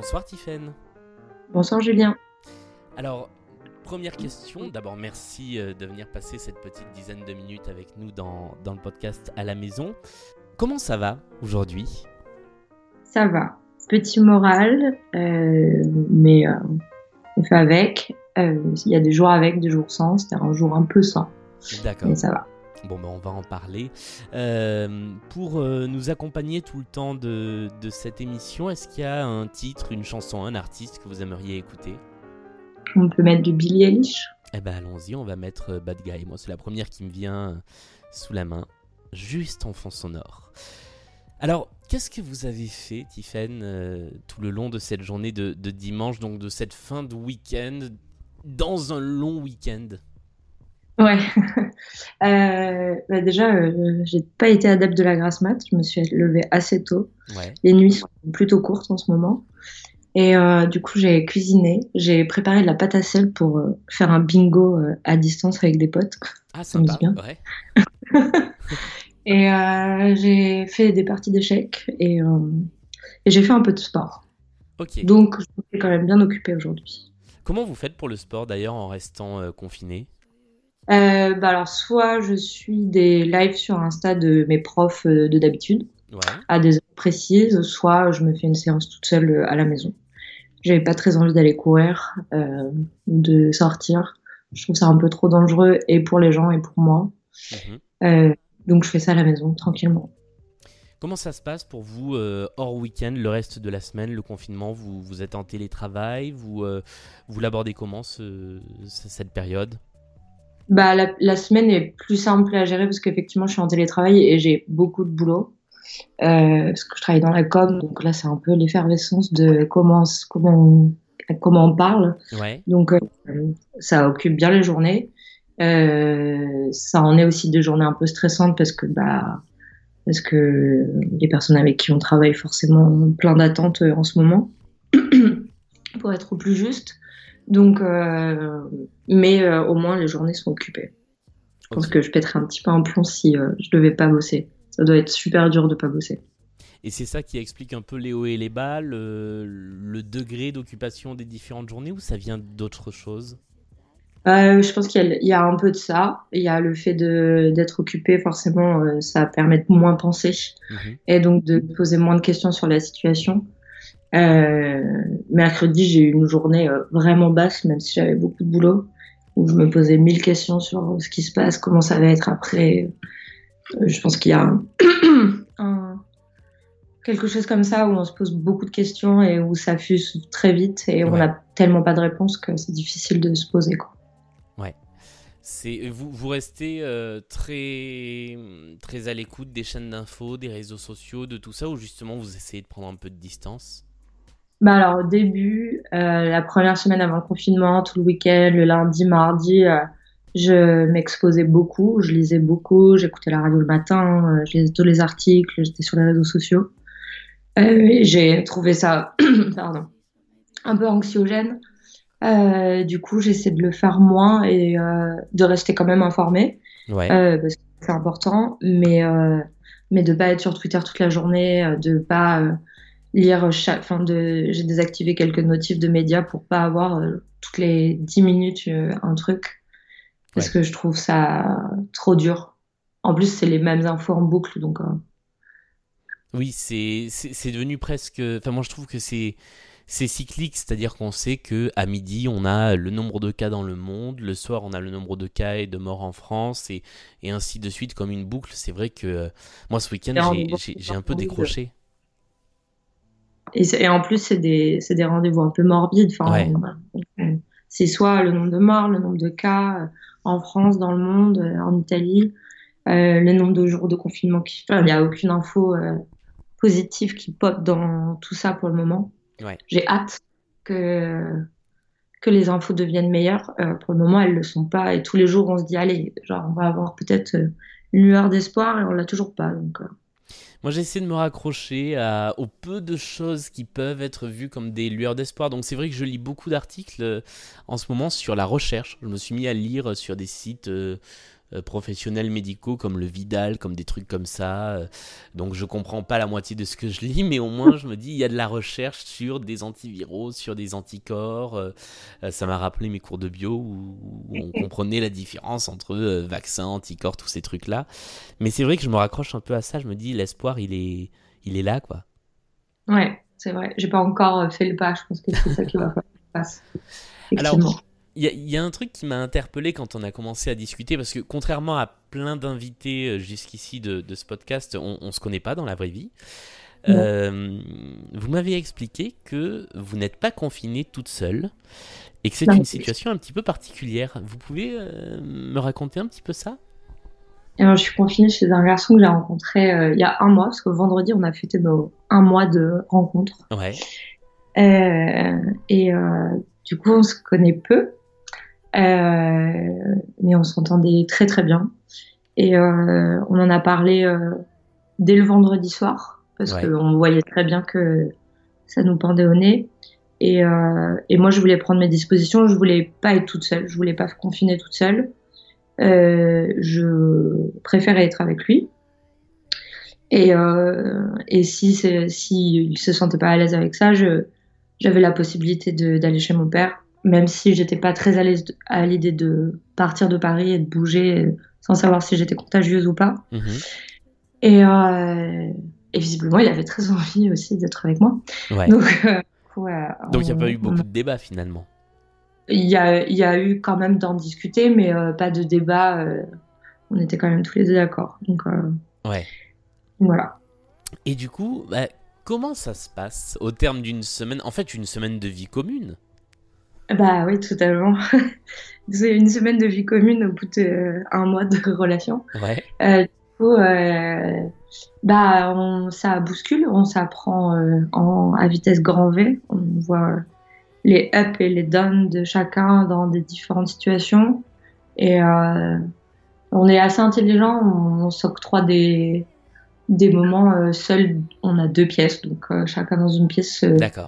Bonsoir Tiffaine. Bonsoir Julien. Alors, première question. D'abord, merci euh, de venir passer cette petite dizaine de minutes avec nous dans, dans le podcast à la maison. Comment ça va aujourd'hui? Ça va. Petit moral, euh, mais euh, on fait avec. Il y a des jours avec, des jours sans. C'était un jour un peu sans. D'accord. Mais ça va. Bon, ben on va en parler. Euh, pour euh, nous accompagner tout le temps de, de cette émission, est-ce qu'il y a un titre, une chanson, un artiste que vous aimeriez écouter? On peut mettre du Billie Eilish Eh ben allons-y, on va mettre euh, Bad Guy. Moi, c'est la première qui me vient sous la main, juste en fond sonore. Alors, qu'est-ce que vous avez fait, Tiffen, tout le long de cette journée de, de dimanche, donc de cette fin de week-end, dans un long week-end? Ouais. euh, bah déjà, euh, j'ai pas été adepte de la grasse mat. Je me suis levée assez tôt. Ouais. Les nuits sont plutôt courtes en ce moment. Et euh, du coup, j'ai cuisiné. J'ai préparé de la pâte à sel pour euh, faire un bingo à distance avec des potes. Ah, Ça me sympa. dit bien. Ouais. Et j'ai fait des parties d'échecs et, et j'ai fait un peu de sport. Donc, je me suis quand même bien occupée aujourd'hui. Comment vous faites pour le sport d'ailleurs en restant confiné Euh, bah alors, soit je suis des lives sur Insta de mes profs euh, de d'habitude. Ouais. à des heures précises, soit je me fais une séance toute seule euh, à la maison. J'avais pas très envie d'aller courir, euh, de sortir. Je trouve ça un peu trop dangereux et pour les gens et pour moi. Mhm. Euh, donc je fais ça à la maison tranquillement. Comment ça se passe pour vous euh, hors week-end, le reste de la semaine, le confinement? Vous, vous êtes en télétravail? Vous, euh, vous l'abordez comment ce- ce- cette période? Bah la, la semaine est plus simple à gérer parce qu'effectivement je suis en télétravail et j'ai beaucoup de boulot. Euh, parce que je travaille dans la com, donc là c'est un peu l'effervescence de comment, comment, on, comment on parle. Ouais. Donc, euh, ça occupe bien les journées. Euh, ça en est aussi des journées un peu stressantes parce que, bah, parce que les personnes avec qui on travaille forcément ont plein d'attentes euh, en ce moment, pour être au plus juste. Donc, euh, mais euh, au moins les journées sont occupées. Je pense que je pèterais un petit peu un plomb si euh, je devais pas bosser. Ça doit être super dur de pas bosser. Et c'est ça qui explique un peu les hauts et les bas, le, le degré d'occupation des différentes journées ou ça vient d'autres choses Euh, je pense qu'il y, a- il y a un peu de ça. Il y a le fait d'être occupé, forcément, euh, ça permet de moins penser Mhm. et donc de poser moins de questions sur la situation. Euh, mercredi, j'ai eu une journée euh, vraiment basse, même si j'avais beaucoup de boulot, où je me posais mille questions sur ce qui se passe, comment ça va être après. Euh, je pense qu'il y a un- un- quelque chose comme ça où on se pose beaucoup de questions et où ça fuse très vite et on Ouais. n'a tellement pas de réponse que c'est difficile de se poser. Quoi. C'est vous, vous restez euh, très très à l'écoute des chaînes d'infos, des réseaux sociaux, de tout ça, ou justement vous essayez de prendre un peu de distance? Bah alors au début, euh, la première semaine avant le confinement, tout le week-end, le lundi, mardi, euh, je m'exposais beaucoup, je lisais beaucoup, j'écoutais la radio le matin, euh, je lisais tous les articles, j'étais sur les réseaux sociaux. Euh, et j'ai trouvé ça, pardon, un peu anxiogène. Euh, du coup, j'essaie de le faire moins et euh, de rester quand même informée Ouais. euh, parce que c'est important, mais euh, mais de pas être sur Twitter toute la journée, de pas euh, lire chaque, enfin de, j'ai désactivé quelques notifs de médias pour pas avoir euh, toutes les 10 minutes euh, un truc parce Ouais. que je trouve ça trop dur. En plus, c'est les mêmes infos en boucle, donc euh, Oui, c'est c'est c'est devenu presque. Enfin, moi je trouve que c'est c'est cyclique, c'est-à-dire qu'on sait que à midi on a le nombre de cas dans le monde, le soir on a le nombre de cas et de morts en France et, et ainsi de suite comme une boucle. C'est vrai que euh, moi ce week-end j'ai- gros, j'ai j'ai un peu décroché. Et, et en plus, c'est des, des rendez-vous un peu morbides. Enfin, Ouais. c'est soit le nombre de morts, le nombre de cas euh, en France, dans le monde, euh, en Italie, euh, le nombre de jours de confinement qui. Enfin, il n'y a aucune info euh, positive qui pop dans tout ça pour le moment. Ouais. J'ai hâte que, que les infos deviennent meilleures. Euh, pour le moment, elles ne le sont pas. Et tous les jours, on se dit, allez, genre, on va avoir peut-être euh, une lueur d'espoir et on l'a toujours pas. Donc, Moi, j'essaie de me raccrocher aux peu de choses qui peuvent être vues comme des lueurs d'espoir. Donc, c'est vrai que je lis beaucoup d'articles euh, en ce moment sur la recherche. Je me suis mis à lire sur des sites euh, professionnels médicaux comme le Vidal, comme des trucs comme ça. Euh, donc je comprends pas la moitié de ce que je lis, mais au moins je me dis il y a de la recherche sur des antiviraux, sur des anticorps. Euh, ça m'a rappelé mes cours de bio où, on comprenait la différence entre vaccins, anticorps, tous ces trucs là. Mais c'est vrai que je me raccroche un peu à ça. Je me dis l'espoir il est il est là quoi. Ouais, c'est vrai. J'ai pas encore fait le pas. Je pense que c'est ça qui va faire. Alors, il y, a un truc qui m'a interpellé quand on a commencé à discuter, parce que contrairement à plein d'invités euh, jusqu'ici de, ce podcast, on, ne se connaît pas dans la vraie vie. Euh, vous m'avez expliqué que vous n'êtes pas confinée toute seule et que c'est une situation un petit peu particulière. Vous pouvez euh, me raconter un petit peu ça? Alors, je suis confinée chez un garçon que j'ai rencontré il y a un mois, parce que vendredi, on a fêté nos un mois de rencontre. Ouais. et du coup, on se connaît peu. Euh, mais on s'entendait très très bien. Et euh, on en a parlé euh, dès le vendredi soir, parce qu'on voyait très bien que ça nous pendait au nez. Et, et, moi, je voulais prendre mes dispositions. Je voulais pas être toute seule. Je voulais pas confiner toute seule. Euh, je préférais être avec lui. Et, euh, et si, si il se sentait pas à l'aise avec ça, j'avais la possibilité d'aller chez mon père même si j'étais pas très à l'aise à l'idée de partir de Paris et de bouger sans savoir si j'étais contagieuse ou pas. Mhm. Et, euh, et, visiblement, il avait très envie aussi d'être avec moi. Donc, euh, Donc il n'y a pas eu beaucoup de débats finalement. Il y a, y a eu quand même d'en discuter, mais euh, pas de débat. on était quand même tous les deux d'accord. Donc, ouais. Voilà. Et du coup, bah, comment ça se passe au terme d'une semaine En fait, une semaine de vie commune? Bah oui, totalement. C'est une semaine de vie commune au bout d'un mois de relation. Ouais. Euh, du coup, euh, bah, on, ça bouscule, on s'apprend euh, en, à vitesse grand V. On voit les ups et les downs de chacun dans des différentes situations. Et euh, on est assez intelligent, on, s'octroie des, des moments seuls. On a deux pièces, donc chacun dans une pièce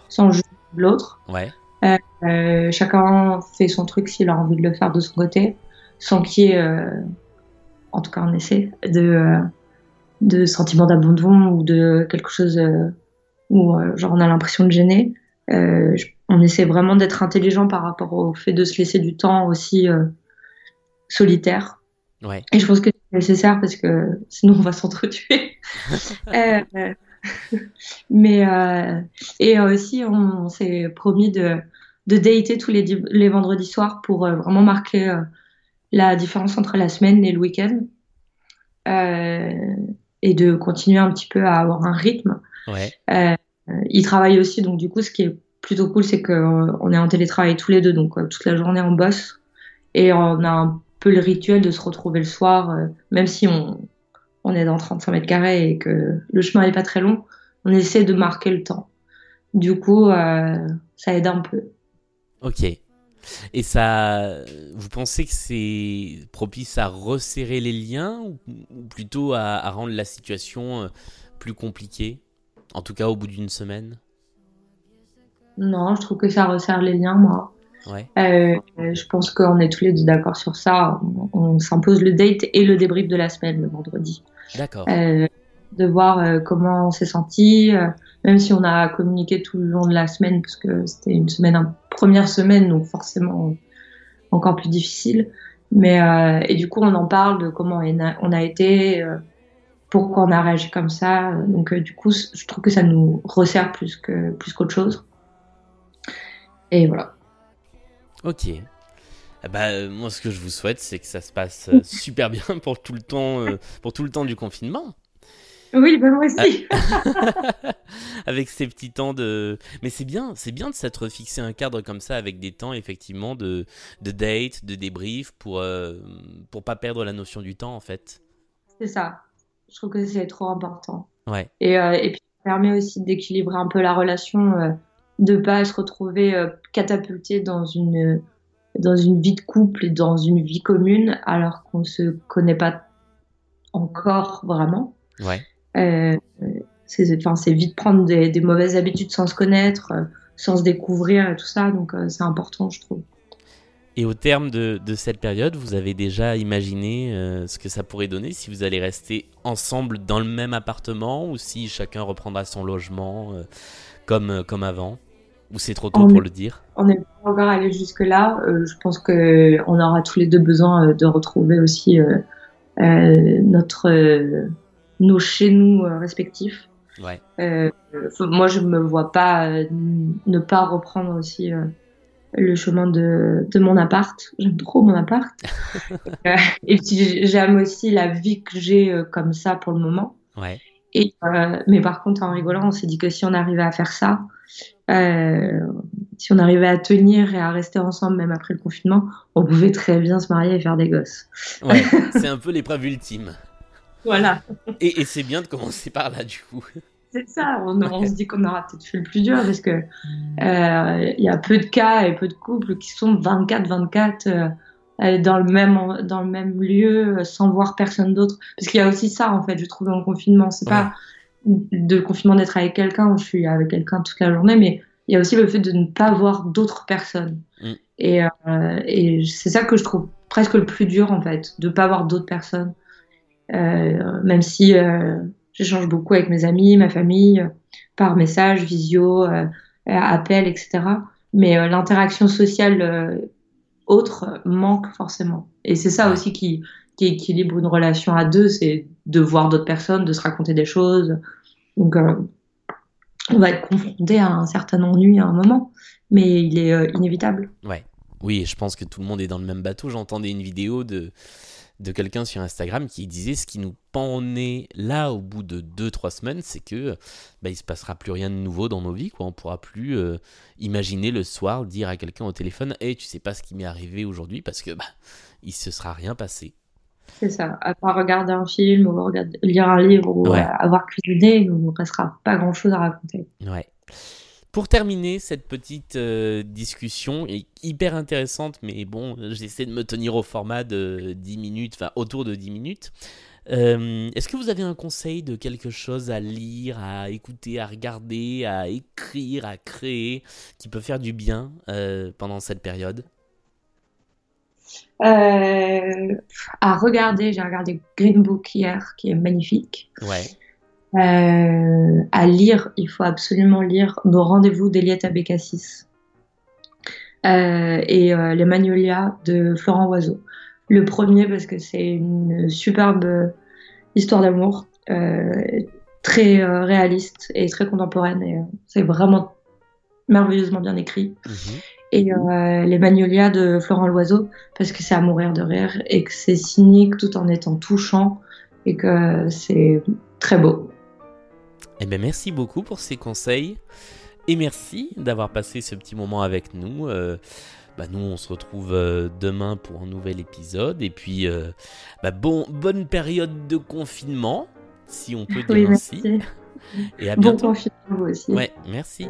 sans juger l'autre. Ouais. Euh, chacun fait son truc s'il a envie de le faire de son côté, sans qu'il y ait, euh, en tout cas on essaie, de, euh, de sentiment d'abandon ou de quelque chose où genre on a l'impression de gêner. on essaie vraiment d'être intelligent par rapport au fait de se laisser du temps aussi solitaire. Ouais. Et je pense que c'est nécessaire parce que sinon on va s'entretuer. mais et aussi on s'est promis de de dater tous les, les vendredis soirs pour euh, vraiment marquer euh, la différence entre la semaine et le week-end. Euh, et de continuer un petit peu à avoir un rythme. Ouais. il travaille aussi, donc du coup, ce qui est plutôt cool, c'est qu'on est en télétravail tous les deux, donc toute la journée on bosse. Et on a un peu le rituel de se retrouver le soir, même si on, on est dans 35 mètres carrés et que le chemin n'est pas très long, on essaie de marquer le temps. Du coup, ça aide un peu. Ok. Et ça, vous pensez que c'est propice à resserrer les liens ou, plutôt à, rendre la situation euh, plus compliquée En tout cas, au bout d'une semaine? Non, je trouve que ça resserre les liens, moi. Ouais. Euh, je pense qu'on est tous les deux d'accord sur ça. On, s'impose le date et le débrief de la semaine le vendredi. D'accord. Euh, de voir comment on s'est senti, même si on a communiqué tout le long de la semaine, parce que c'était une semaine, première semaine, donc forcément encore plus difficile. Mais euh, et du coup, on en parle de comment on a été, euh, pourquoi on a réagi comme ça. Donc euh, du coup, je trouve que ça nous resserre plus que plus qu'autre chose. Et voilà. Ok. Bah, moi, ce que je vous souhaite, c'est que ça se passe super bien pour tout le temps, pour tout le temps du confinement. Oui, ben moi aussi. avec ces petits temps de. Mais c'est bien, c'est bien de s'être fixé un cadre comme ça avec des temps effectivement de, de date, de débrief pour euh, pour pas perdre la notion du temps en fait. C'est ça. Je trouve que c'est trop important. Ouais. Et, euh, et puis ça permet aussi d'équilibrer un peu la relation, euh, de pas se retrouver euh, catapulté dans une dans une vie de couple et dans une vie commune alors qu'on se connaît pas encore vraiment. Ouais. Euh, c'est enfin, vite prendre des, des, mauvaises habitudes sans se connaître, euh, sans se découvrir et tout ça. Donc, euh, c'est important, je trouve. Et au terme de, de, cette période, vous avez déjà imaginé euh, ce que ça pourrait donner si vous allez rester ensemble dans le même appartement ou si chacun reprendra son logement comme, comme avant? Ou c'est trop tôt pour le dire On n'est pas encore allé jusque-là. je pense qu'on aura tous les deux besoin de retrouver aussi notre, nos chez nous respectifs. Ouais. moi, je ne me vois pas ne pas reprendre aussi le chemin de, de mon appart. J'aime trop mon appart. Euh, et puis j'aime aussi la vie que j'ai euh, comme ça pour le moment. Ouais. Et, euh, mais par contre, en rigolant, on s'est dit que si on arrivait à faire ça, si on arrivait à tenir et à rester ensemble même après le confinement, on pouvait très bien se marier et faire des gosses. Ouais, c'est un peu l'épreuve ultime. Voilà. Et, et c'est bien de commencer par là, du coup. C'est ça, on, se dit qu'on aura peut-être fait le plus dur parce que euh, il y a peu de cas et peu de couples qui sont 24-24 euh, dans, le même, dans le même lieu euh, sans voir personne d'autre. Parce qu'il y a aussi ça, en fait, je trouve, dans le confinement. C'est pas de confinement d'être avec quelqu'un je suis avec quelqu'un toute la journée, mais il y a aussi le fait de ne pas voir d'autres personnes. Mm. Et, et c'est ça que je trouve presque le plus dur, en fait, de ne pas voir d'autres personnes. même si J'échange beaucoup avec mes amis, ma famille, euh, par message, visio, euh, appel, etc. Mais euh, l'interaction sociale autre manque forcément. Et c'est ça aussi qui, qui équilibre une relation à deux, c'est de voir d'autres personnes, de se raconter des choses. Donc, on va être confronté à un certain ennui à un moment, mais il est inévitable. Ouais. Oui, je pense que tout le monde est dans le même bateau. J'entendais une vidéo de de quelqu'un sur Instagram qui disait ce qui nous pend là au bout de 2-3 semaines, c'est que bah, il se passera plus rien de nouveau dans nos vies. Quoi. On pourra plus euh, imaginer le soir dire à quelqu'un au téléphone Hey, tu sais pas ce qui m'est arrivé aujourd'hui parce que bah, il se sera rien passé. C'est ça. À part regarder un film ou regarder, lire un livre ou avoir cuisiné, il ne restera pas grand chose à raconter. Ouais. Pour terminer cette petite euh, discussion, est hyper intéressante, mais bon, j'essaie de me tenir au format de 10 minutes, enfin autour de 10 minutes. Euh, est-ce que vous avez un conseil de quelque chose à lire, à écouter, à regarder, à écrire, à créer, qui peut faire du bien euh, pendant cette période? À regarder, j'ai regardé Green Book hier, qui est magnifique. Ouais. Euh, à lire, il faut absolument lire Nos rendez-vous d'Eliette Abécassis euh, et euh, Les Magnolias de Florent Oiseau. Le premier parce que c'est une superbe histoire d'amour, très réaliste et très contemporaine et c'est vraiment merveilleusement bien écrit. Mhm. Et Les Magnolias de Florent Loiseau parce que c'est à mourir de rire et que c'est cynique tout en étant touchant et que c'est très beau. Eh bien, merci beaucoup pour ces conseils. Et merci d'avoir passé ce petit moment avec nous. Euh, bah, nous, on se retrouve euh, demain pour un nouvel épisode. Et puis, euh, bah, bon, bonne période de confinement, si on peut dire ainsi. Et à bientôt. Bon confinement aussi. Ouais, merci.